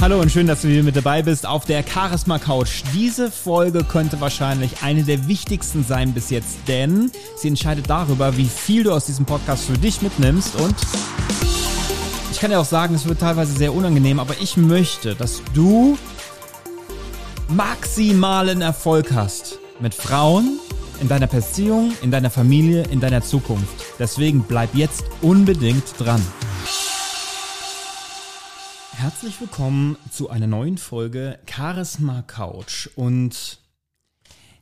Hallo und schön, dass du hier mit dabei bist auf der Charisma Couch. Diese Folge könnte wahrscheinlich eine der wichtigsten sein bis jetzt, denn sie entscheidet darüber, wie viel du aus diesem Podcast für dich mitnimmst und ich kann ja auch sagen, es wird teilweise sehr unangenehm, aber ich möchte, dass du maximalen Erfolg hast mit Frauen in deiner Beziehung, in deiner Familie, in deiner Zukunft. Deswegen bleib jetzt unbedingt dran. Herzlich willkommen zu einer neuen Folge Charisma Couch. Und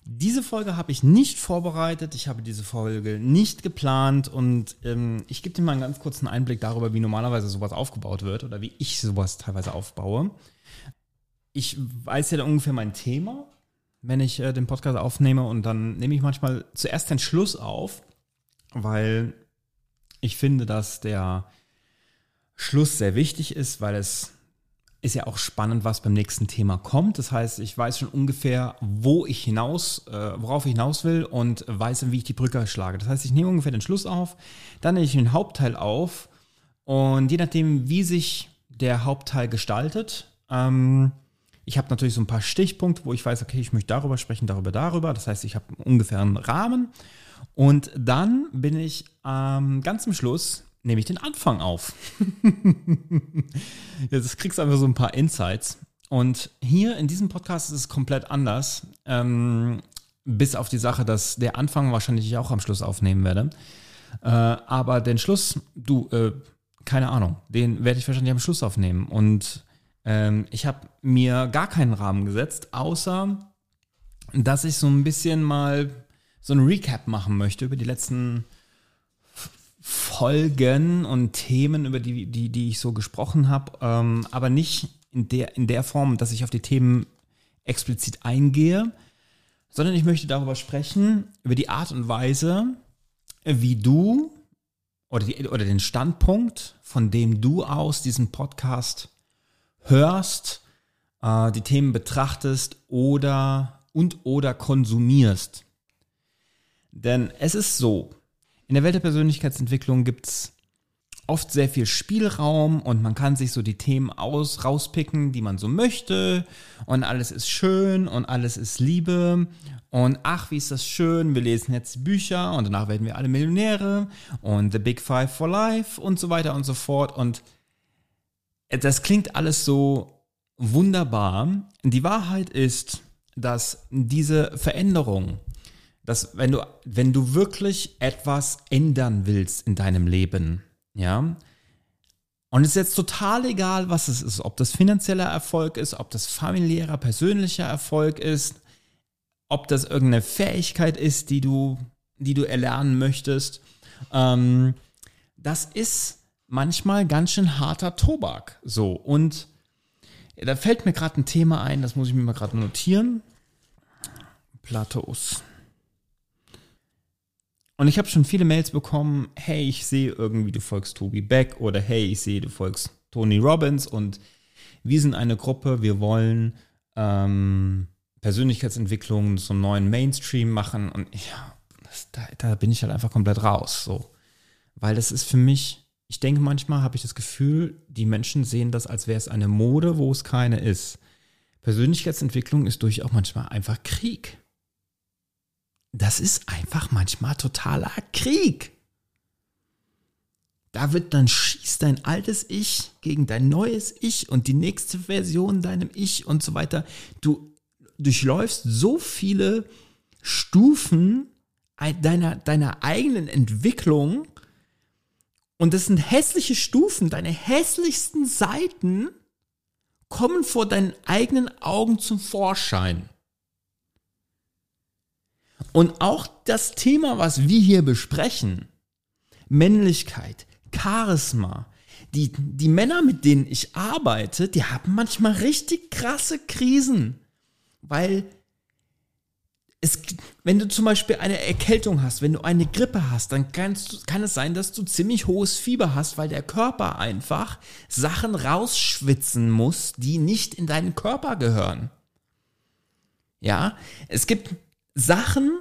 diese Folge habe ich nicht vorbereitet, ich habe diese Folge nicht geplant und ähm, ich gebe dir mal einen ganz kurzen Einblick darüber, wie normalerweise sowas aufgebaut wird oder wie ich sowas teilweise aufbaue. Ich weiß ja ungefähr mein Thema, wenn ich äh, den Podcast aufnehme und dann nehme ich manchmal zuerst den Schluss auf, weil ich finde, dass der Schluss sehr wichtig ist, weil es ist ja auch spannend, was beim nächsten Thema kommt. Das heißt, ich weiß schon ungefähr, wo ich hinaus, äh, worauf ich hinaus will und weiß, wie ich die Brücke schlage. Das heißt, ich nehme ungefähr den Schluss auf, dann nehme ich den Hauptteil auf und je nachdem, wie sich der Hauptteil gestaltet, ähm, ich habe natürlich so ein paar Stichpunkte, wo ich weiß, okay, ich möchte darüber sprechen, darüber, darüber. Das heißt, ich habe ungefähr einen Rahmen. Und dann bin ich ähm, ganz am Schluss nehme ich den Anfang auf. Jetzt kriegst du einfach so ein paar Insights. Und hier in diesem Podcast ist es komplett anders. Ähm, bis auf die Sache, dass der Anfang wahrscheinlich ich auch am Schluss aufnehmen werde. Äh, aber den Schluss, du, äh, keine Ahnung, den werde ich wahrscheinlich am Schluss aufnehmen. Und ähm, ich habe mir gar keinen Rahmen gesetzt, außer dass ich so ein bisschen mal so ein Recap machen möchte über die letzten Folgen und Themen, über die, die, die ich so gesprochen habe, ähm, aber nicht in der, in der Form, dass ich auf die Themen explizit eingehe, sondern ich möchte darüber sprechen, über die Art und Weise, wie du oder, die, oder den Standpunkt, von dem du aus diesen Podcast hörst, äh, die Themen betrachtest oder und oder konsumierst. Denn es ist so, in der Welt der Persönlichkeitsentwicklung gibt es oft sehr viel Spielraum und man kann sich so die Themen aus, rauspicken, die man so möchte. Und alles ist schön und alles ist Liebe. Und ach, wie ist das schön, wir lesen jetzt Bücher und danach werden wir alle Millionäre und The Big Five for Life und so weiter und so fort. Und das klingt alles so wunderbar. Die Wahrheit ist, dass diese Veränderung dass wenn du, wenn du wirklich etwas ändern willst in deinem Leben, ja, und es ist jetzt total egal, was es ist, ob das finanzieller Erfolg ist, ob das familiärer, persönlicher Erfolg ist, ob das irgendeine Fähigkeit ist, die du, die du erlernen möchtest. Ähm, das ist manchmal ganz schön harter Tobak. So. Und da fällt mir gerade ein Thema ein, das muss ich mir mal gerade notieren. Platos. Und ich habe schon viele Mails bekommen, hey, ich sehe irgendwie, du folgst Tobi Beck oder hey, ich sehe, du folgst Tony Robbins und wir sind eine Gruppe, wir wollen ähm, Persönlichkeitsentwicklung zum neuen Mainstream machen und ja, das, da, da bin ich halt einfach komplett raus, so. Weil das ist für mich, ich denke manchmal habe ich das Gefühl, die Menschen sehen das, als wäre es eine Mode, wo es keine ist. Persönlichkeitsentwicklung ist durchaus manchmal einfach Krieg das ist einfach manchmal totaler Krieg. Da wird dann schießt dein altes Ich gegen dein neues Ich und die nächste Version deinem Ich und so weiter. Du durchläufst so viele Stufen deiner, deiner eigenen Entwicklung und das sind hässliche Stufen. Deine hässlichsten Seiten kommen vor deinen eigenen Augen zum Vorschein. Und auch das Thema, was wir hier besprechen, Männlichkeit, Charisma, die, die Männer, mit denen ich arbeite, die haben manchmal richtig krasse Krisen, weil es, wenn du zum Beispiel eine Erkältung hast, wenn du eine Grippe hast, dann kannst, kann es sein, dass du ziemlich hohes Fieber hast, weil der Körper einfach Sachen rausschwitzen muss, die nicht in deinen Körper gehören. Ja, es gibt Sachen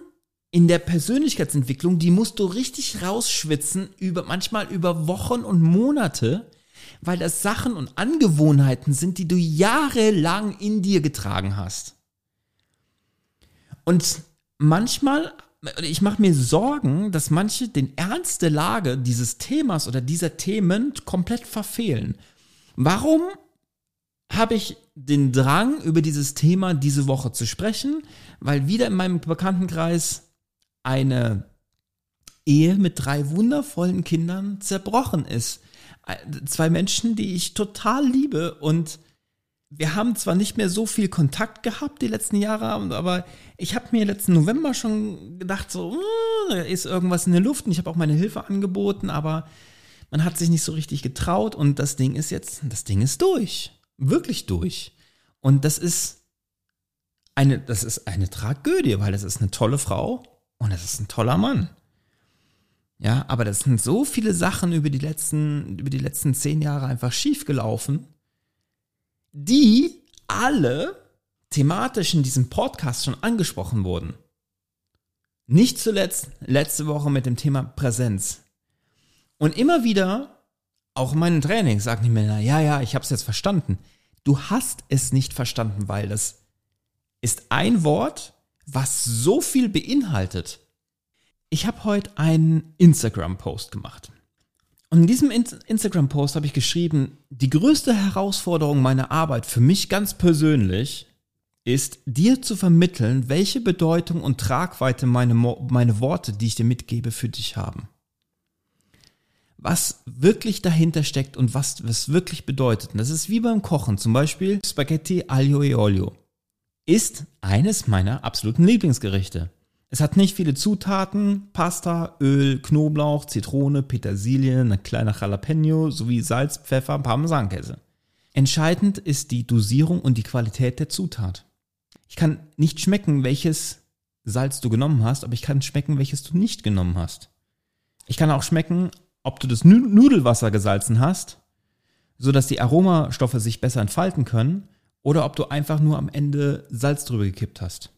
in der Persönlichkeitsentwicklung, die musst du richtig rausschwitzen, über, manchmal über Wochen und Monate, weil das Sachen und Angewohnheiten sind, die du jahrelang in dir getragen hast. Und manchmal, ich mache mir Sorgen, dass manche den Ernst der Lage dieses Themas oder dieser Themen komplett verfehlen. Warum habe ich den Drang, über dieses Thema diese Woche zu sprechen? Weil wieder in meinem Bekanntenkreis eine Ehe mit drei wundervollen Kindern zerbrochen ist. Zwei Menschen, die ich total liebe und wir haben zwar nicht mehr so viel Kontakt gehabt die letzten Jahre, aber ich habe mir letzten November schon gedacht, so, hm, da ist irgendwas in der Luft und ich habe auch meine Hilfe angeboten, aber man hat sich nicht so richtig getraut und das Ding ist jetzt, das Ding ist durch. Wirklich durch. Und das ist eine, das ist eine Tragödie, weil das ist eine tolle Frau und das ist ein toller Mann. Ja, aber das sind so viele Sachen über die letzten, über die letzten zehn Jahre einfach schiefgelaufen die alle thematisch in diesem Podcast schon angesprochen wurden. Nicht zuletzt letzte Woche mit dem Thema Präsenz. Und immer wieder, auch in meinen Trainings, sagt die Männer, ja, ja, ich habe es jetzt verstanden. Du hast es nicht verstanden, weil das ist ein Wort, was so viel beinhaltet. Ich habe heute einen Instagram-Post gemacht. Und in diesem Instagram-Post habe ich geschrieben, die größte Herausforderung meiner Arbeit für mich ganz persönlich ist, dir zu vermitteln, welche Bedeutung und Tragweite meine, meine Worte, die ich dir mitgebe, für dich haben. Was wirklich dahinter steckt und was es wirklich bedeutet. Und das ist wie beim Kochen. Zum Beispiel Spaghetti aglio e olio ist eines meiner absoluten Lieblingsgerichte. Es hat nicht viele Zutaten, Pasta, Öl, Knoblauch, Zitrone, Petersilie, ein kleiner Jalapeno sowie Salz, Pfeffer, Parmesankäse. Entscheidend ist die Dosierung und die Qualität der Zutat. Ich kann nicht schmecken, welches Salz du genommen hast, aber ich kann schmecken, welches du nicht genommen hast. Ich kann auch schmecken, ob du das Nudelwasser gesalzen hast, sodass die Aromastoffe sich besser entfalten können, oder ob du einfach nur am Ende Salz drüber gekippt hast.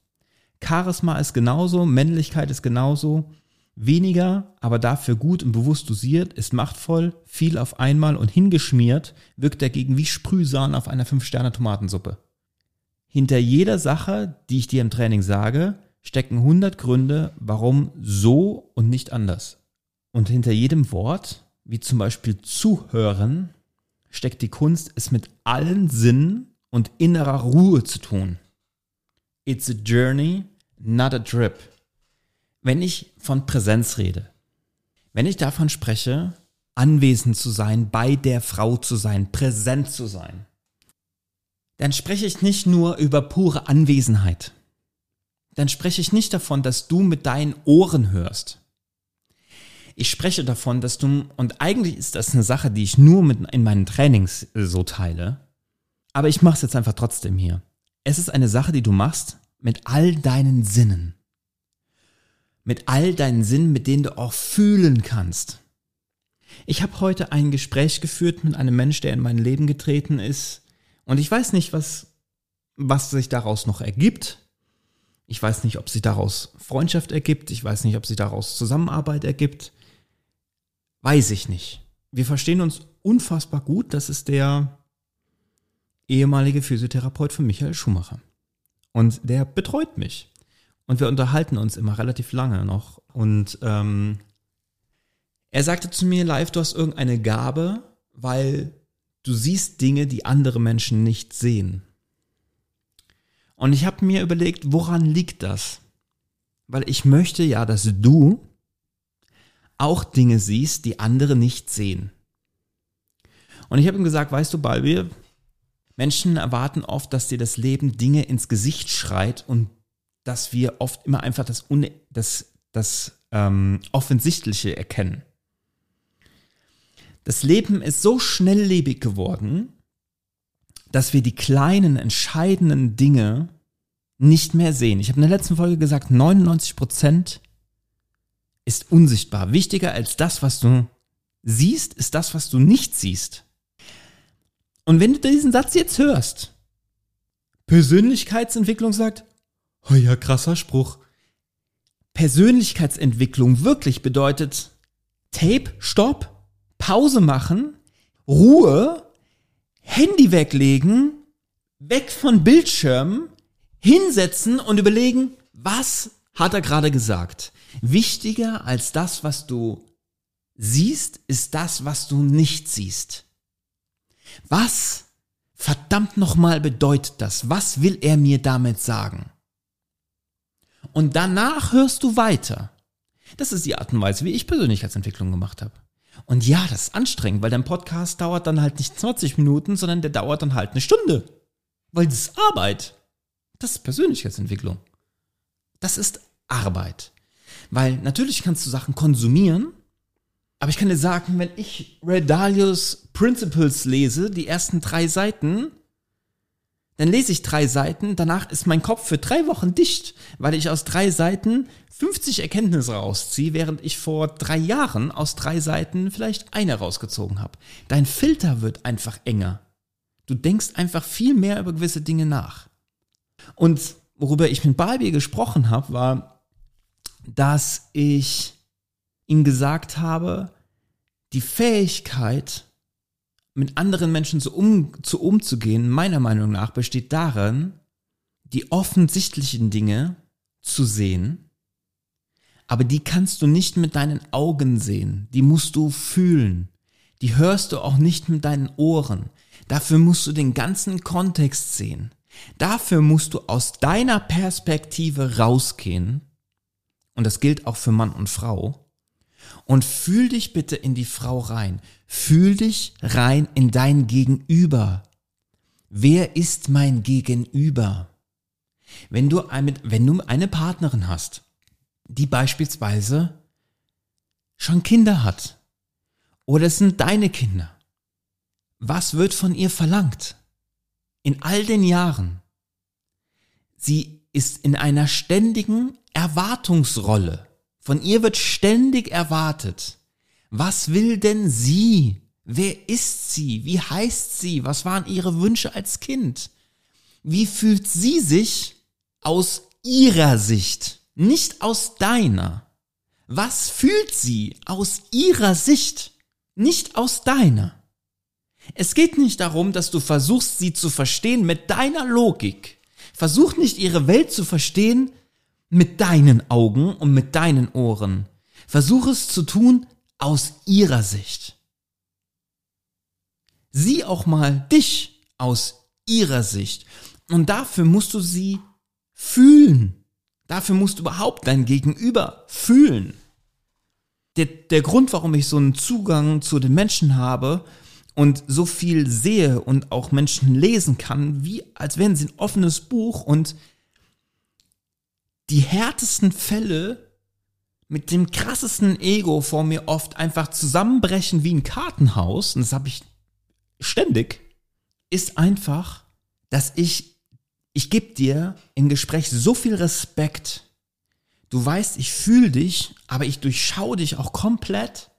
Charisma ist genauso, Männlichkeit ist genauso. Weniger, aber dafür gut und bewusst dosiert, ist machtvoll, viel auf einmal und hingeschmiert, wirkt dagegen wie Sprühsahne auf einer 5-Sterne-Tomatensuppe. Hinter jeder Sache, die ich dir im Training sage, stecken 100 Gründe, warum so und nicht anders. Und hinter jedem Wort, wie zum Beispiel zuhören, steckt die Kunst, es mit allen Sinnen und innerer Ruhe zu tun. It's a journey, not a trip. Wenn ich von Präsenz rede, wenn ich davon spreche, anwesend zu sein, bei der Frau zu sein, präsent zu sein, dann spreche ich nicht nur über pure Anwesenheit. Dann spreche ich nicht davon, dass du mit deinen Ohren hörst. Ich spreche davon, dass du, und eigentlich ist das eine Sache, die ich nur mit in meinen Trainings so teile, aber ich mache es jetzt einfach trotzdem hier. Es ist eine Sache, die du machst mit all deinen Sinnen. Mit all deinen Sinnen, mit denen du auch fühlen kannst. Ich habe heute ein Gespräch geführt mit einem Mensch, der in mein Leben getreten ist. Und ich weiß nicht, was, was sich daraus noch ergibt. Ich weiß nicht, ob sich daraus Freundschaft ergibt. Ich weiß nicht, ob sich daraus Zusammenarbeit ergibt. Weiß ich nicht. Wir verstehen uns unfassbar gut. Das ist der ehemalige Physiotherapeut von Michael Schumacher. Und der betreut mich. Und wir unterhalten uns immer relativ lange noch. Und ähm, er sagte zu mir, live, du hast irgendeine Gabe, weil du siehst Dinge, die andere Menschen nicht sehen. Und ich habe mir überlegt, woran liegt das? Weil ich möchte ja, dass du auch Dinge siehst, die andere nicht sehen. Und ich habe ihm gesagt, weißt du, Balbi, Menschen erwarten oft, dass dir das Leben Dinge ins Gesicht schreit und dass wir oft immer einfach das, Un das, das ähm, Offensichtliche erkennen. Das Leben ist so schnelllebig geworden, dass wir die kleinen, entscheidenden Dinge nicht mehr sehen. Ich habe in der letzten Folge gesagt, 99 Prozent ist unsichtbar. Wichtiger als das, was du siehst, ist das, was du nicht siehst. Und wenn du diesen Satz jetzt hörst, Persönlichkeitsentwicklung sagt, oh ja, krasser Spruch. Persönlichkeitsentwicklung wirklich bedeutet Tape, Stopp, Pause machen, Ruhe, Handy weglegen, weg von Bildschirmen, hinsetzen und überlegen, was hat er gerade gesagt? Wichtiger als das, was du siehst, ist das, was du nicht siehst. Was verdammt nochmal bedeutet das? Was will er mir damit sagen? Und danach hörst du weiter. Das ist die Art und Weise, wie ich Persönlichkeitsentwicklung gemacht habe. Und ja, das ist anstrengend, weil dein Podcast dauert dann halt nicht 20 Minuten, sondern der dauert dann halt eine Stunde. Weil das ist Arbeit. Das ist Persönlichkeitsentwicklung. Das ist Arbeit. Weil natürlich kannst du Sachen konsumieren, aber ich kann dir sagen, wenn ich Ray Dalios Principles lese, die ersten drei Seiten, dann lese ich drei Seiten, danach ist mein Kopf für drei Wochen dicht, weil ich aus drei Seiten 50 Erkenntnisse rausziehe, während ich vor drei Jahren aus drei Seiten vielleicht eine rausgezogen habe. Dein Filter wird einfach enger. Du denkst einfach viel mehr über gewisse Dinge nach. Und worüber ich mit Barbie gesprochen habe, war, dass ich ihm gesagt habe, die Fähigkeit, mit anderen Menschen zu, um, zu umzugehen, meiner Meinung nach, besteht darin, die offensichtlichen Dinge zu sehen, aber die kannst du nicht mit deinen Augen sehen, die musst du fühlen, die hörst du auch nicht mit deinen Ohren, dafür musst du den ganzen Kontext sehen, dafür musst du aus deiner Perspektive rausgehen, und das gilt auch für Mann und Frau, und fühl dich bitte in die Frau rein. Fühl dich rein in dein Gegenüber. Wer ist mein Gegenüber? Wenn du, eine, wenn du eine Partnerin hast, die beispielsweise schon Kinder hat, oder es sind deine Kinder, was wird von ihr verlangt? In all den Jahren. Sie ist in einer ständigen Erwartungsrolle. Von ihr wird ständig erwartet. Was will denn sie? Wer ist sie? Wie heißt sie? Was waren ihre Wünsche als Kind? Wie fühlt sie sich aus ihrer Sicht, nicht aus deiner? Was fühlt sie aus ihrer Sicht, nicht aus deiner? Es geht nicht darum, dass du versuchst, sie zu verstehen mit deiner Logik. Versuch nicht ihre Welt zu verstehen mit deinen Augen und mit deinen Ohren. Versuch es zu tun aus ihrer Sicht. Sieh auch mal dich aus ihrer Sicht. Und dafür musst du sie fühlen. Dafür musst du überhaupt dein Gegenüber fühlen. Der, der Grund, warum ich so einen Zugang zu den Menschen habe und so viel sehe und auch Menschen lesen kann, wie als wären sie ein offenes Buch und die härtesten Fälle mit dem krassesten Ego vor mir oft einfach zusammenbrechen wie ein Kartenhaus, und das habe ich ständig, ist einfach, dass ich, ich gebe dir im Gespräch so viel Respekt. Du weißt, ich fühle dich, aber ich durchschaue dich auch komplett,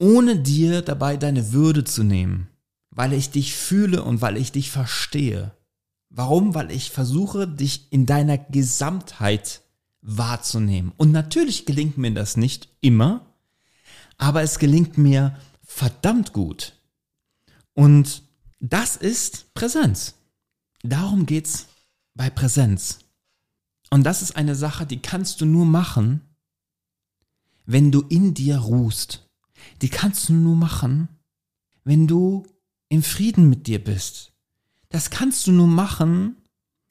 ohne dir dabei deine Würde zu nehmen, weil ich dich fühle und weil ich dich verstehe. Warum? Weil ich versuche, dich in deiner Gesamtheit wahrzunehmen. Und natürlich gelingt mir das nicht immer, aber es gelingt mir verdammt gut. Und das ist Präsenz. Darum geht's bei Präsenz. Und das ist eine Sache, die kannst du nur machen, wenn du in dir ruhst. Die kannst du nur machen, wenn du im Frieden mit dir bist. Das kannst du nur machen,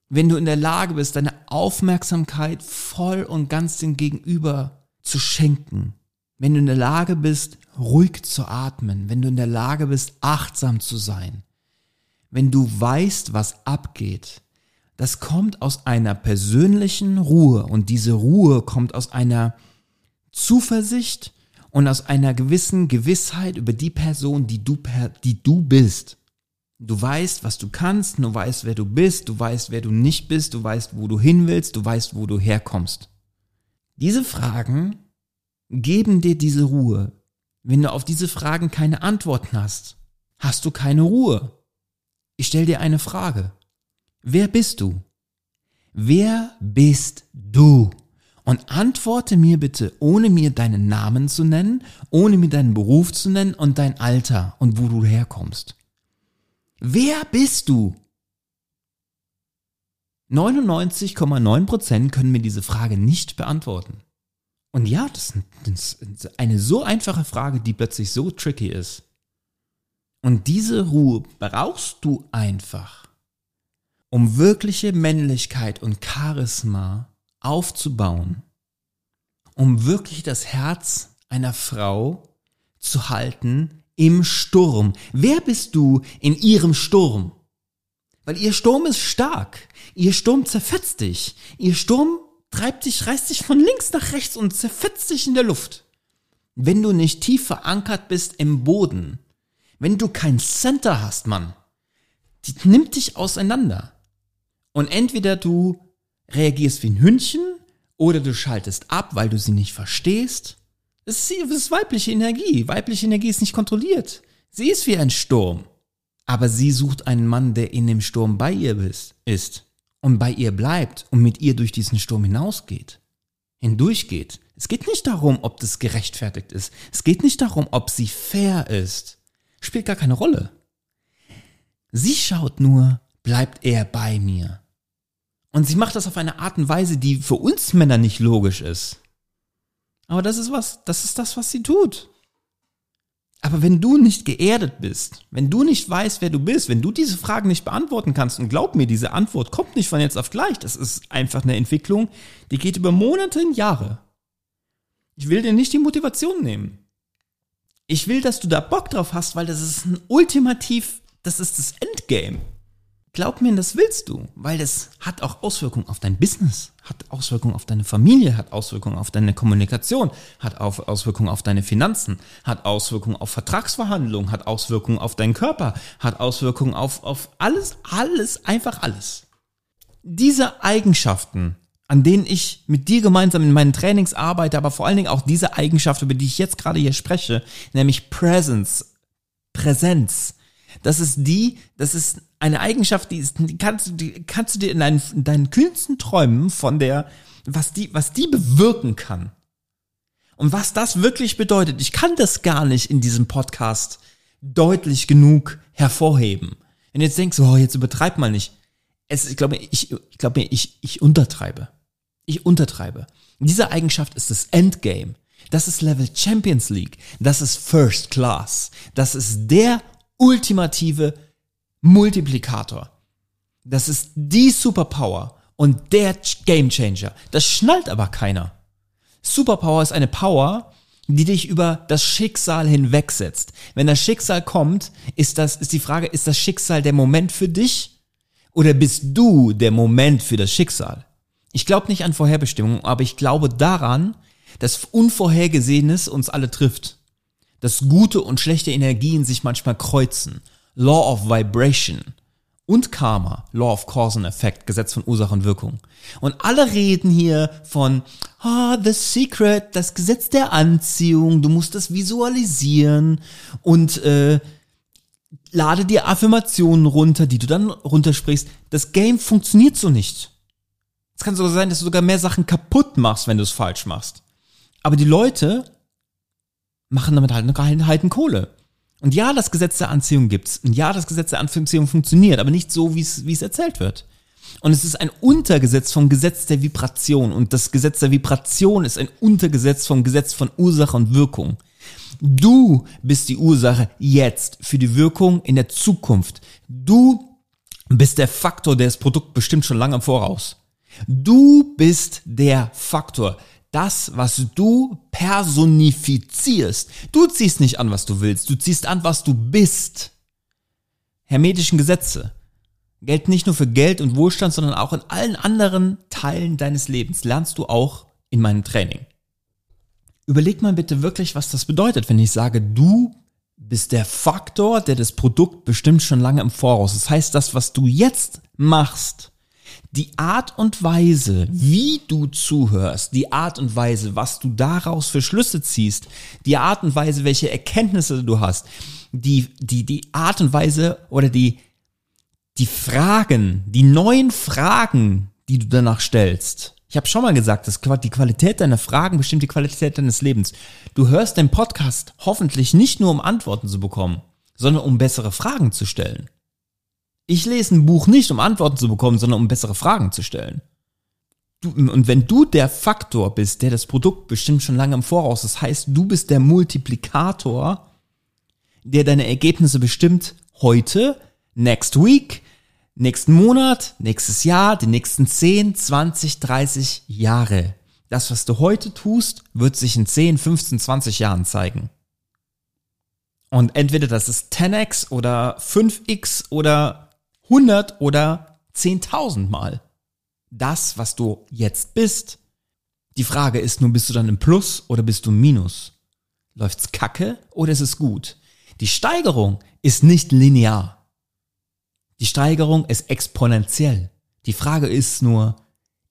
wenn du in der Lage bist, deine Aufmerksamkeit voll und ganz dem Gegenüber zu schenken. Wenn du in der Lage bist, ruhig zu atmen. Wenn du in der Lage bist, achtsam zu sein. Wenn du weißt, was abgeht. Das kommt aus einer persönlichen Ruhe und diese Ruhe kommt aus einer Zuversicht und aus einer gewissen Gewissheit über die Person, die du, die du bist. Du weißt, was du kannst, du weißt, wer du bist, du weißt, wer du nicht bist, du weißt, wo du hin willst, du weißt, wo du herkommst. Diese Fragen geben dir diese Ruhe. Wenn du auf diese Fragen keine Antworten hast, hast du keine Ruhe. Ich stelle dir eine Frage. Wer bist du? Wer bist du? Und antworte mir bitte, ohne mir deinen Namen zu nennen, ohne mir deinen Beruf zu nennen und dein Alter und wo du herkommst. Wer bist du? 99,9% können mir diese Frage nicht beantworten. Und ja, das ist eine so einfache Frage, die plötzlich so tricky ist. Und diese Ruhe brauchst du einfach, um wirkliche Männlichkeit und Charisma aufzubauen, um wirklich das Herz einer Frau zu halten im Sturm. Wer bist du in ihrem Sturm? Weil ihr Sturm ist stark. Ihr Sturm zerfetzt dich. Ihr Sturm treibt dich, reißt dich von links nach rechts und zerfetzt dich in der Luft. Wenn du nicht tief verankert bist im Boden, wenn du kein Center hast, Mann, die nimmt dich auseinander. Und entweder du reagierst wie ein Hündchen oder du schaltest ab, weil du sie nicht verstehst. Das ist, das ist weibliche Energie. Weibliche Energie ist nicht kontrolliert. Sie ist wie ein Sturm. Aber sie sucht einen Mann, der in dem Sturm bei ihr ist und bei ihr bleibt und mit ihr durch diesen Sturm hinausgeht, hindurchgeht. Es geht nicht darum, ob das gerechtfertigt ist. Es geht nicht darum, ob sie fair ist. Spielt gar keine Rolle. Sie schaut nur, bleibt er bei mir. Und sie macht das auf eine Art und Weise, die für uns Männer nicht logisch ist. Aber das ist was, das ist das, was sie tut. Aber wenn du nicht geerdet bist, wenn du nicht weißt, wer du bist, wenn du diese Fragen nicht beantworten kannst, und glaub mir, diese Antwort kommt nicht von jetzt auf gleich, das ist einfach eine Entwicklung, die geht über Monate und Jahre. Ich will dir nicht die Motivation nehmen. Ich will, dass du da Bock drauf hast, weil das ist ein ultimativ, das ist das Endgame. Glaub mir, das willst du, weil das hat auch Auswirkungen auf dein Business, hat Auswirkungen auf deine Familie, hat Auswirkungen auf deine Kommunikation, hat Auswirkungen auf deine Finanzen, hat Auswirkungen auf Vertragsverhandlungen, hat Auswirkungen auf deinen Körper, hat Auswirkungen auf, auf alles, alles, einfach alles. Diese Eigenschaften, an denen ich mit dir gemeinsam in meinen Trainings arbeite, aber vor allen Dingen auch diese Eigenschaft, über die ich jetzt gerade hier spreche, nämlich Presence, Präsenz, das ist die, das ist eine Eigenschaft, die, ist, die kannst, die kannst du dir in deinen, in deinen kühnsten Träumen von der, was die, was die bewirken kann. Und was das wirklich bedeutet, ich kann das gar nicht in diesem Podcast deutlich genug hervorheben. Wenn du jetzt denkst, oh, jetzt übertreib mal nicht. Es, ich glaube, ich, ich glaube, ich, ich untertreibe. Ich untertreibe. Diese Eigenschaft ist das Endgame. Das ist Level Champions League. Das ist First Class. Das ist der ultimative Multiplikator. Das ist die Superpower und der Game Changer. Das schnallt aber keiner. Superpower ist eine Power, die dich über das Schicksal hinwegsetzt. Wenn das Schicksal kommt, ist das, ist die Frage, ist das Schicksal der Moment für dich? Oder bist du der Moment für das Schicksal? Ich glaube nicht an Vorherbestimmung, aber ich glaube daran, dass Unvorhergesehenes uns alle trifft dass gute und schlechte Energien sich manchmal kreuzen. Law of Vibration und Karma, Law of Cause and Effect, Gesetz von Ursache und Wirkung. Und alle reden hier von ah, The Secret, das Gesetz der Anziehung, du musst das visualisieren und äh, lade dir Affirmationen runter, die du dann runtersprichst. Das Game funktioniert so nicht. Es kann sogar sein, dass du sogar mehr Sachen kaputt machst, wenn du es falsch machst. Aber die Leute machen damit halt eine halten Kohle. Und ja, das Gesetz der Anziehung gibt's. Und ja, das Gesetz der Anziehung funktioniert, aber nicht so, wie es, erzählt wird. Und es ist ein Untergesetz vom Gesetz der Vibration. Und das Gesetz der Vibration ist ein Untergesetz vom Gesetz von Ursache und Wirkung. Du bist die Ursache jetzt für die Wirkung in der Zukunft. Du bist der Faktor, der das Produkt bestimmt schon lange im Voraus. Du bist der Faktor das, was du personifizierst. Du ziehst nicht an, was du willst, du ziehst an, was du bist. Hermetischen Gesetze gelten nicht nur für Geld und Wohlstand, sondern auch in allen anderen Teilen deines Lebens. Lernst du auch in meinem Training. Überleg mal bitte wirklich, was das bedeutet, wenn ich sage, du bist der Faktor, der das Produkt bestimmt schon lange im Voraus. Das heißt, das, was du jetzt machst, die Art und Weise, wie du zuhörst, die Art und Weise, was du daraus für Schlüsse ziehst, die Art und Weise, welche Erkenntnisse du hast, die, die, die Art und Weise oder die, die Fragen, die neuen Fragen, die du danach stellst. Ich habe schon mal gesagt, dass die Qualität deiner Fragen bestimmt die Qualität deines Lebens. Du hörst den Podcast hoffentlich nicht nur, um Antworten zu bekommen, sondern um bessere Fragen zu stellen. Ich lese ein Buch nicht, um Antworten zu bekommen, sondern um bessere Fragen zu stellen. Du, und wenn du der Faktor bist, der das Produkt bestimmt schon lange im Voraus, das heißt, du bist der Multiplikator, der deine Ergebnisse bestimmt heute, next week, nächsten Monat, nächstes Jahr, die nächsten 10, 20, 30 Jahre. Das, was du heute tust, wird sich in 10, 15, 20 Jahren zeigen. Und entweder das ist 10x oder 5x oder 100 oder 10.000 Mal. Das, was du jetzt bist. Die Frage ist nur, bist du dann im Plus oder bist du im Minus? Läuft's kacke oder ist es gut? Die Steigerung ist nicht linear. Die Steigerung ist exponentiell. Die Frage ist nur,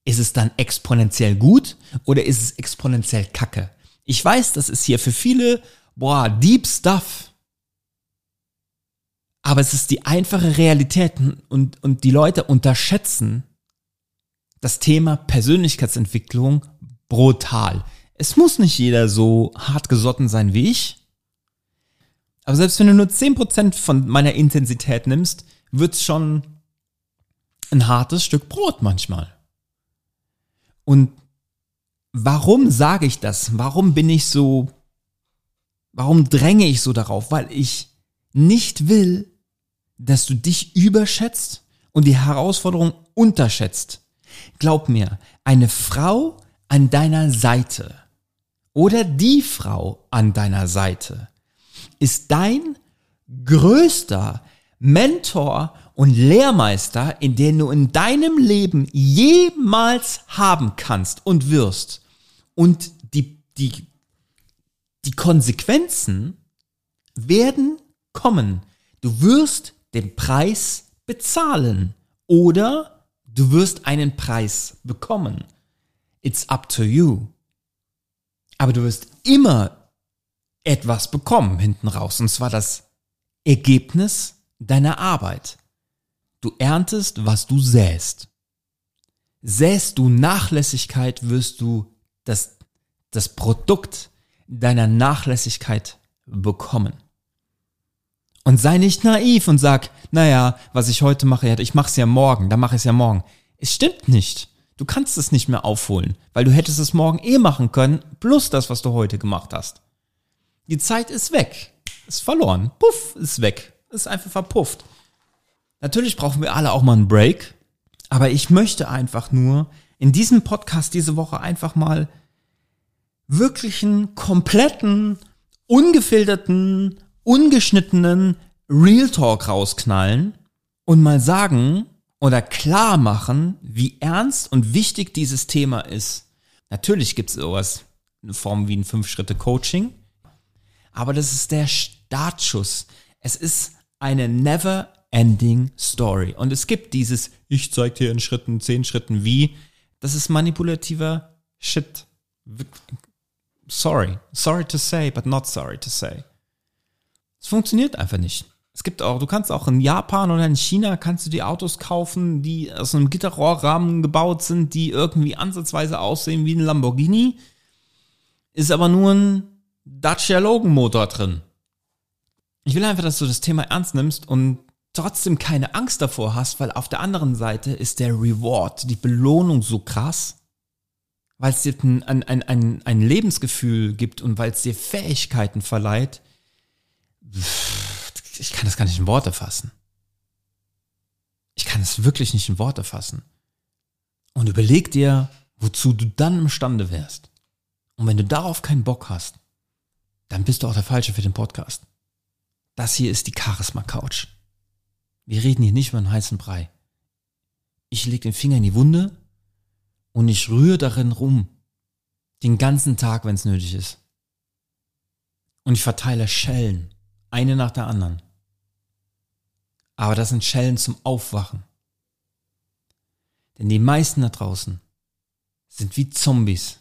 ist es dann exponentiell gut oder ist es exponentiell kacke? Ich weiß, das ist hier für viele, boah, deep stuff. Aber es ist die einfache Realität und, und die Leute unterschätzen das Thema Persönlichkeitsentwicklung brutal. Es muss nicht jeder so hart gesotten sein wie ich. Aber selbst wenn du nur 10% von meiner Intensität nimmst, wird's schon ein hartes Stück Brot manchmal. Und warum sage ich das? Warum bin ich so, warum dränge ich so darauf? Weil ich nicht will, dass du dich überschätzt und die Herausforderung unterschätzt. Glaub mir, eine Frau an deiner Seite oder die Frau an deiner Seite ist dein größter Mentor und Lehrmeister, in den du in deinem Leben jemals haben kannst und wirst. Und die, die, die Konsequenzen werden kommen. Du wirst den Preis bezahlen oder du wirst einen Preis bekommen. It's up to you. Aber du wirst immer etwas bekommen hinten raus, und zwar das Ergebnis deiner Arbeit. Du erntest, was du säst. Säst du Nachlässigkeit, wirst du das, das Produkt deiner Nachlässigkeit bekommen. Und sei nicht naiv und sag, naja, was ich heute mache, ich mache es ja morgen, dann mache ich es ja morgen. Es stimmt nicht. Du kannst es nicht mehr aufholen, weil du hättest es morgen eh machen können, plus das, was du heute gemacht hast. Die Zeit ist weg. Ist verloren. Puff, ist weg. Ist einfach verpufft. Natürlich brauchen wir alle auch mal einen Break, aber ich möchte einfach nur in diesem Podcast diese Woche einfach mal wirklichen, kompletten, ungefilterten, ungeschnittenen Real Talk rausknallen und mal sagen oder klar machen, wie ernst und wichtig dieses Thema ist. Natürlich gibt es sowas in Form wie ein Fünf-Schritte-Coaching, aber das ist der Startschuss. Es ist eine never ending story. Und es gibt dieses, ich zeig dir in Schritten, zehn Schritten wie, das ist manipulativer Shit. Sorry. Sorry to say, but not sorry to say. Es funktioniert einfach nicht. Es gibt auch, du kannst auch in Japan oder in China kannst du die Autos kaufen, die aus einem Gitterrohrrahmen gebaut sind, die irgendwie ansatzweise aussehen wie ein Lamborghini. Ist aber nur ein Dacia Logan Motor drin. Ich will einfach, dass du das Thema ernst nimmst und trotzdem keine Angst davor hast, weil auf der anderen Seite ist der Reward, die Belohnung so krass, weil es dir ein, ein, ein, ein Lebensgefühl gibt und weil es dir Fähigkeiten verleiht, ich kann das gar nicht in Worte fassen. Ich kann es wirklich nicht in Worte fassen. Und überleg dir, wozu du dann imstande wärst. Und wenn du darauf keinen Bock hast, dann bist du auch der Falsche für den Podcast. Das hier ist die Charisma Couch. Wir reden hier nicht über einen heißen Brei. Ich leg den Finger in die Wunde und ich rühre darin rum. Den ganzen Tag, wenn es nötig ist. Und ich verteile Schellen. Eine nach der anderen. Aber das sind Schellen zum Aufwachen. Denn die meisten da draußen sind wie Zombies.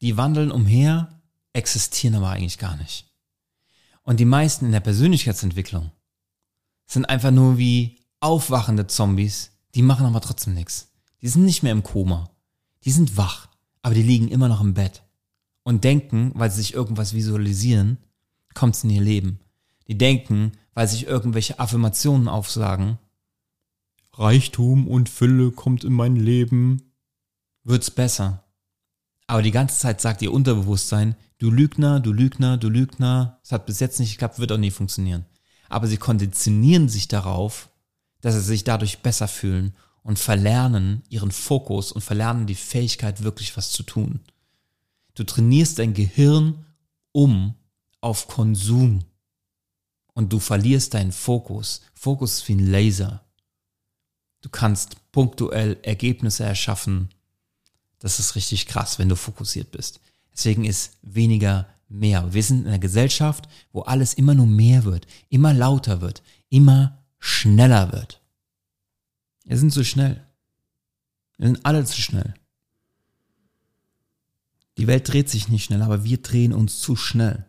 Die wandeln umher, existieren aber eigentlich gar nicht. Und die meisten in der Persönlichkeitsentwicklung sind einfach nur wie aufwachende Zombies, die machen aber trotzdem nichts. Die sind nicht mehr im Koma. Die sind wach, aber die liegen immer noch im Bett und denken, weil sie sich irgendwas visualisieren, kommt's in ihr Leben. Die denken, weil sich irgendwelche Affirmationen aufsagen, Reichtum und Fülle kommt in mein Leben, wird's besser. Aber die ganze Zeit sagt ihr Unterbewusstsein, du Lügner, du Lügner, du Lügner, es hat bis jetzt nicht geklappt, wird auch nie funktionieren. Aber sie konditionieren sich darauf, dass sie sich dadurch besser fühlen und verlernen ihren Fokus und verlernen die Fähigkeit, wirklich was zu tun. Du trainierst dein Gehirn um auf Konsum und du verlierst deinen Fokus. Fokus ist wie ein Laser. Du kannst punktuell Ergebnisse erschaffen. Das ist richtig krass, wenn du fokussiert bist. Deswegen ist weniger mehr. Wir sind in einer Gesellschaft, wo alles immer nur mehr wird, immer lauter wird, immer schneller wird. Wir sind zu schnell. Wir sind alle zu schnell. Die Welt dreht sich nicht schnell, aber wir drehen uns zu schnell.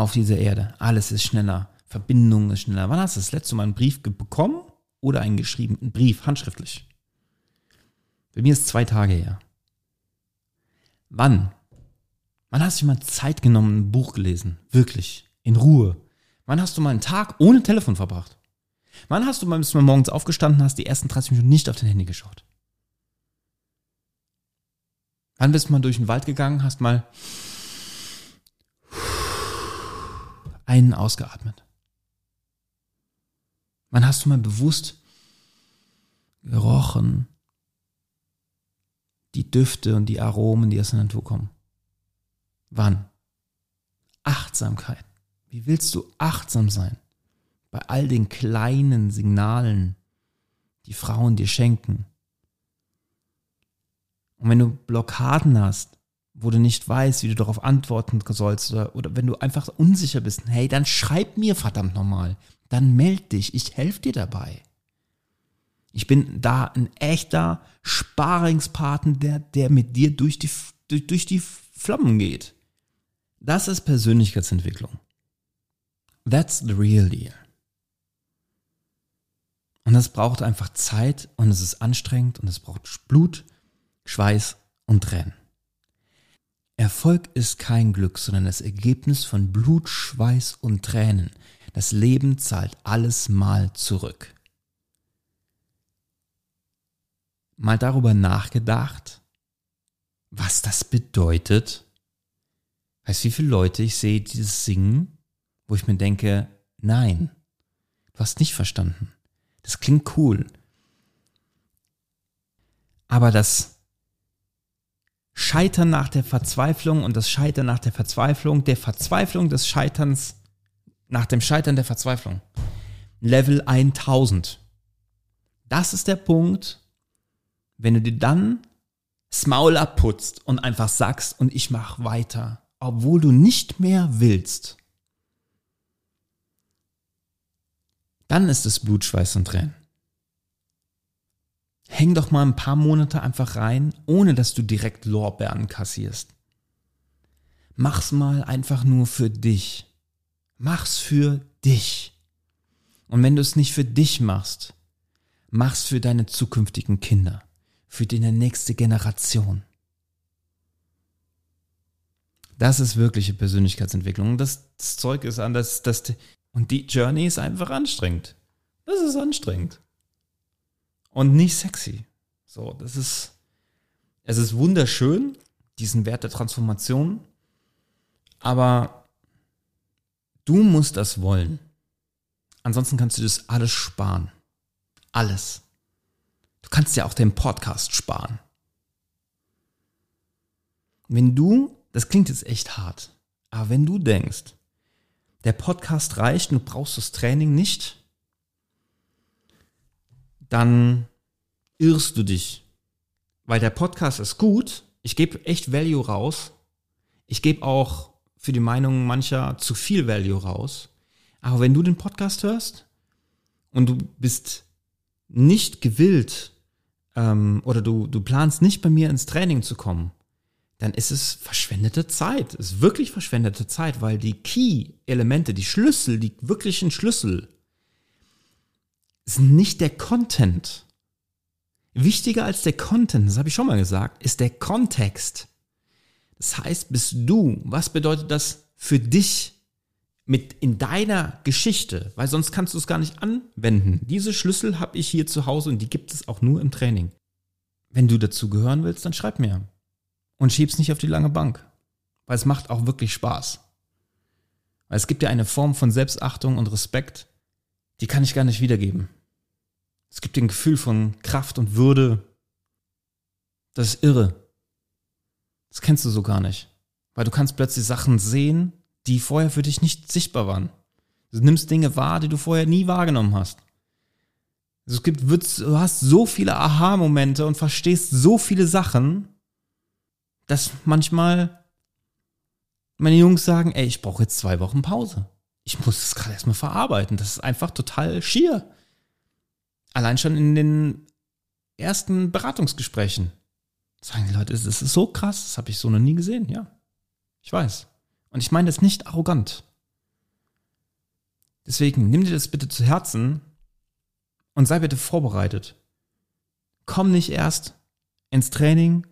Auf dieser Erde. Alles ist schneller. Verbindung ist schneller. Wann hast du das letzte Mal einen Brief bekommen oder einen geschriebenen Brief, handschriftlich? Bei mir ist zwei Tage her. Wann? Wann hast du mal Zeit genommen, ein Buch gelesen? Wirklich. In Ruhe. Wann hast du mal einen Tag ohne Telefon verbracht? Wann hast du mal, bis du mal morgens aufgestanden hast, die ersten 30 Minuten nicht auf dein Handy geschaut? Wann bist du mal durch den Wald gegangen, hast mal einen ausgeatmet? Wann hast du mal bewusst gerochen, die Düfte und die Aromen, die aus der Natur kommen? Wann? Achtsamkeit. Wie willst du achtsam sein? Bei all den kleinen Signalen, die Frauen dir schenken. Und wenn du Blockaden hast, wo du nicht weißt, wie du darauf antworten sollst, oder, oder wenn du einfach unsicher bist, hey, dann schreib mir verdammt nochmal. Dann meld dich, ich helfe dir dabei. Ich bin da ein echter Sparingspartner, der, der mit dir durch die, durch, durch die Flammen geht. Das ist Persönlichkeitsentwicklung. That's the real deal. Und das braucht einfach Zeit und es ist anstrengend und es braucht Blut, Schweiß und Tränen. Erfolg ist kein Glück, sondern das Ergebnis von Blut, Schweiß und Tränen. Das Leben zahlt alles mal zurück. Mal darüber nachgedacht, was das bedeutet? Weißt du, wie viele Leute ich sehe dieses Singen, wo ich mir denke, nein, du hast nicht verstanden. Das klingt cool. Aber das Scheitern nach der Verzweiflung und das Scheitern nach der Verzweiflung, der Verzweiflung des Scheiterns nach dem Scheitern der Verzweiflung. Level 1000. Das ist der Punkt, wenn du dir dann das Maul abputzt und einfach sagst und ich mach weiter, obwohl du nicht mehr willst. Dann ist es Blut, Schweiß und Tränen. Häng doch mal ein paar Monate einfach rein, ohne dass du direkt Lorbeeren kassierst. Mach's mal einfach nur für dich. Mach's für dich. Und wenn du es nicht für dich machst, mach's für deine zukünftigen Kinder, für deine nächste Generation. Das ist wirkliche Persönlichkeitsentwicklung. Und das, das Zeug ist anders, das, und die Journey ist einfach anstrengend. Das ist anstrengend. Und nicht sexy. So, das ist, es ist wunderschön, diesen Wert der Transformation, aber du musst das wollen. Ansonsten kannst du das alles sparen. Alles. Du kannst ja auch den Podcast sparen. Wenn du, das klingt jetzt echt hart, aber wenn du denkst, der Podcast reicht und du brauchst das Training nicht, dann irrst du dich. Weil der Podcast ist gut, ich gebe echt Value raus. Ich gebe auch für die Meinung mancher zu viel Value raus. Aber wenn du den Podcast hörst und du bist nicht gewillt ähm, oder du, du planst nicht bei mir ins Training zu kommen, dann ist es verschwendete Zeit. Es ist wirklich verschwendete Zeit, weil die Key-Elemente, die Schlüssel, die wirklichen Schlüssel, sind nicht der Content. Wichtiger als der Content, das habe ich schon mal gesagt, ist der Kontext. Das heißt, bist du, was bedeutet das für dich mit in deiner Geschichte? Weil sonst kannst du es gar nicht anwenden. Diese Schlüssel habe ich hier zu Hause und die gibt es auch nur im Training. Wenn du dazu gehören willst, dann schreib mir. Und schieb's nicht auf die lange Bank. Weil es macht auch wirklich Spaß. Weil es gibt ja eine Form von Selbstachtung und Respekt, die kann ich gar nicht wiedergeben. Es gibt ein Gefühl von Kraft und Würde. Das ist irre. Das kennst du so gar nicht. Weil du kannst plötzlich Sachen sehen, die vorher für dich nicht sichtbar waren. Du nimmst Dinge wahr, die du vorher nie wahrgenommen hast. Also es gibt, du hast so viele Aha-Momente und verstehst so viele Sachen, dass manchmal meine Jungs sagen, ey, ich brauche jetzt zwei Wochen Pause. Ich muss das gerade erstmal verarbeiten. Das ist einfach total schier. Allein schon in den ersten Beratungsgesprächen sagen die Leute, es ist so krass, das habe ich so noch nie gesehen. Ja, ich weiß. Und ich meine das nicht arrogant. Deswegen nimm dir das bitte zu Herzen und sei bitte vorbereitet. Komm nicht erst ins Training,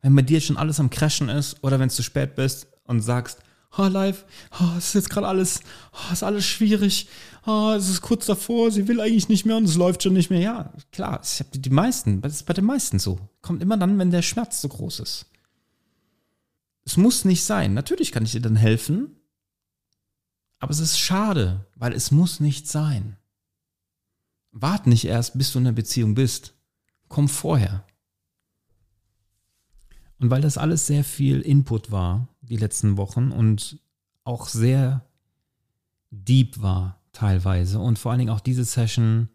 wenn bei dir schon alles am Crashen ist oder wenn es zu spät bist und sagst, oh, live, oh, es ist jetzt gerade alles, oh, ist alles schwierig, oh, es ist kurz davor, sie will eigentlich nicht mehr und es läuft schon nicht mehr. Ja, klar, ich habe die meisten, das ist bei den meisten so. Kommt immer dann, wenn der Schmerz so groß ist. Es muss nicht sein. Natürlich kann ich dir dann helfen, aber es ist schade, weil es muss nicht sein. Wart nicht erst, bis du in einer Beziehung bist. Komm vorher. Und weil das alles sehr viel Input war, die letzten Wochen, und auch sehr deep war teilweise, und vor allen Dingen auch diese Session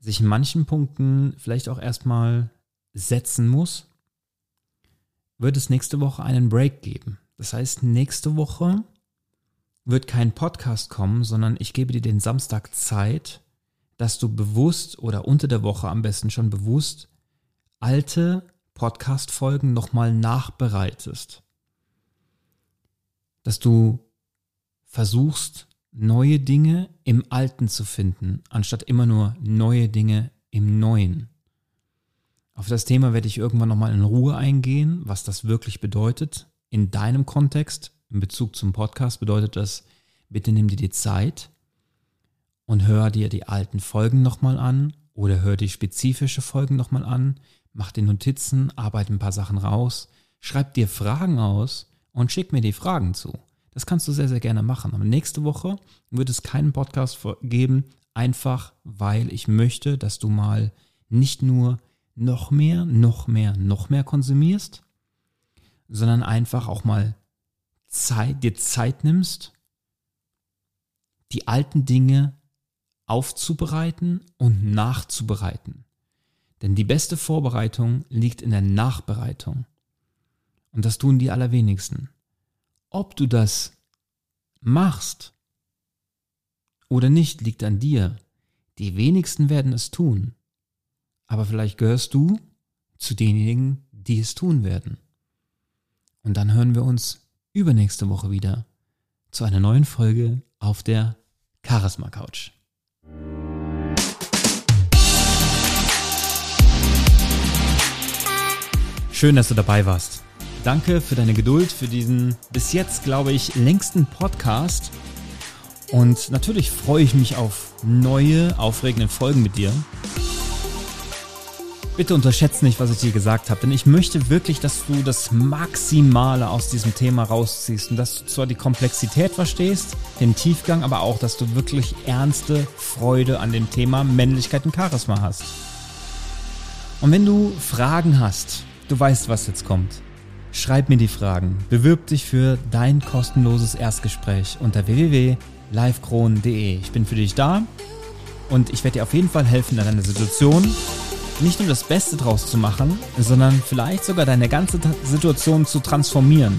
sich in manchen Punkten vielleicht auch erstmal setzen muss, wird es nächste Woche einen Break geben. Das heißt, nächste Woche wird kein Podcast kommen, sondern ich gebe dir den Samstag Zeit, dass du bewusst oder unter der Woche am besten schon bewusst alte Podcast-Folgen nochmal nachbereitest. Dass du versuchst, neue Dinge im Alten zu finden, anstatt immer nur neue Dinge im Neuen. Auf das Thema werde ich irgendwann nochmal in Ruhe eingehen, was das wirklich bedeutet. In deinem Kontext, in Bezug zum Podcast, bedeutet das, bitte nimm dir die Zeit und hör dir die alten Folgen nochmal an oder hör die spezifische Folgen nochmal an, mach dir Notizen, arbeite ein paar Sachen raus, schreib dir Fragen aus und schick mir die Fragen zu. Das kannst du sehr, sehr gerne machen. Aber nächste Woche wird es keinen Podcast geben, einfach weil ich möchte, dass du mal nicht nur noch mehr, noch mehr, noch mehr konsumierst, sondern einfach auch mal Zeit, dir Zeit nimmst, die alten Dinge aufzubereiten und nachzubereiten. Denn die beste Vorbereitung liegt in der Nachbereitung. Und das tun die allerwenigsten. Ob du das machst oder nicht, liegt an dir. Die wenigsten werden es tun. Aber vielleicht gehörst du zu denjenigen, die es tun werden. Und dann hören wir uns übernächste Woche wieder zu einer neuen Folge auf der Charisma Couch. Schön, dass du dabei warst. Danke für deine Geduld, für diesen bis jetzt, glaube ich, längsten Podcast. Und natürlich freue ich mich auf neue, aufregende Folgen mit dir. Bitte unterschätze nicht, was ich dir gesagt habe, denn ich möchte wirklich, dass du das Maximale aus diesem Thema rausziehst und dass du zwar die Komplexität verstehst, den Tiefgang, aber auch, dass du wirklich ernste Freude an dem Thema Männlichkeit und Charisma hast. Und wenn du Fragen hast, Du weißt, was jetzt kommt. Schreib mir die Fragen. Bewirb dich für dein kostenloses Erstgespräch unter www.livekronen.de. Ich bin für dich da und ich werde dir auf jeden Fall helfen in deiner Situation, nicht nur das Beste draus zu machen, sondern vielleicht sogar deine ganze Situation zu transformieren.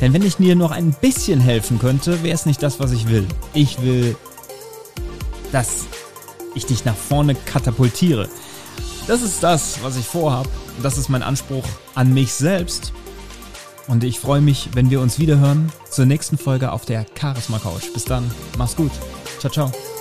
Denn wenn ich dir noch ein bisschen helfen könnte, wäre es nicht das, was ich will. Ich will, dass ich dich nach vorne katapultiere. Das ist das, was ich vorhabe. Das ist mein Anspruch an mich selbst. Und ich freue mich, wenn wir uns wiederhören zur nächsten Folge auf der Charisma Couch. Bis dann, mach's gut. Ciao, ciao.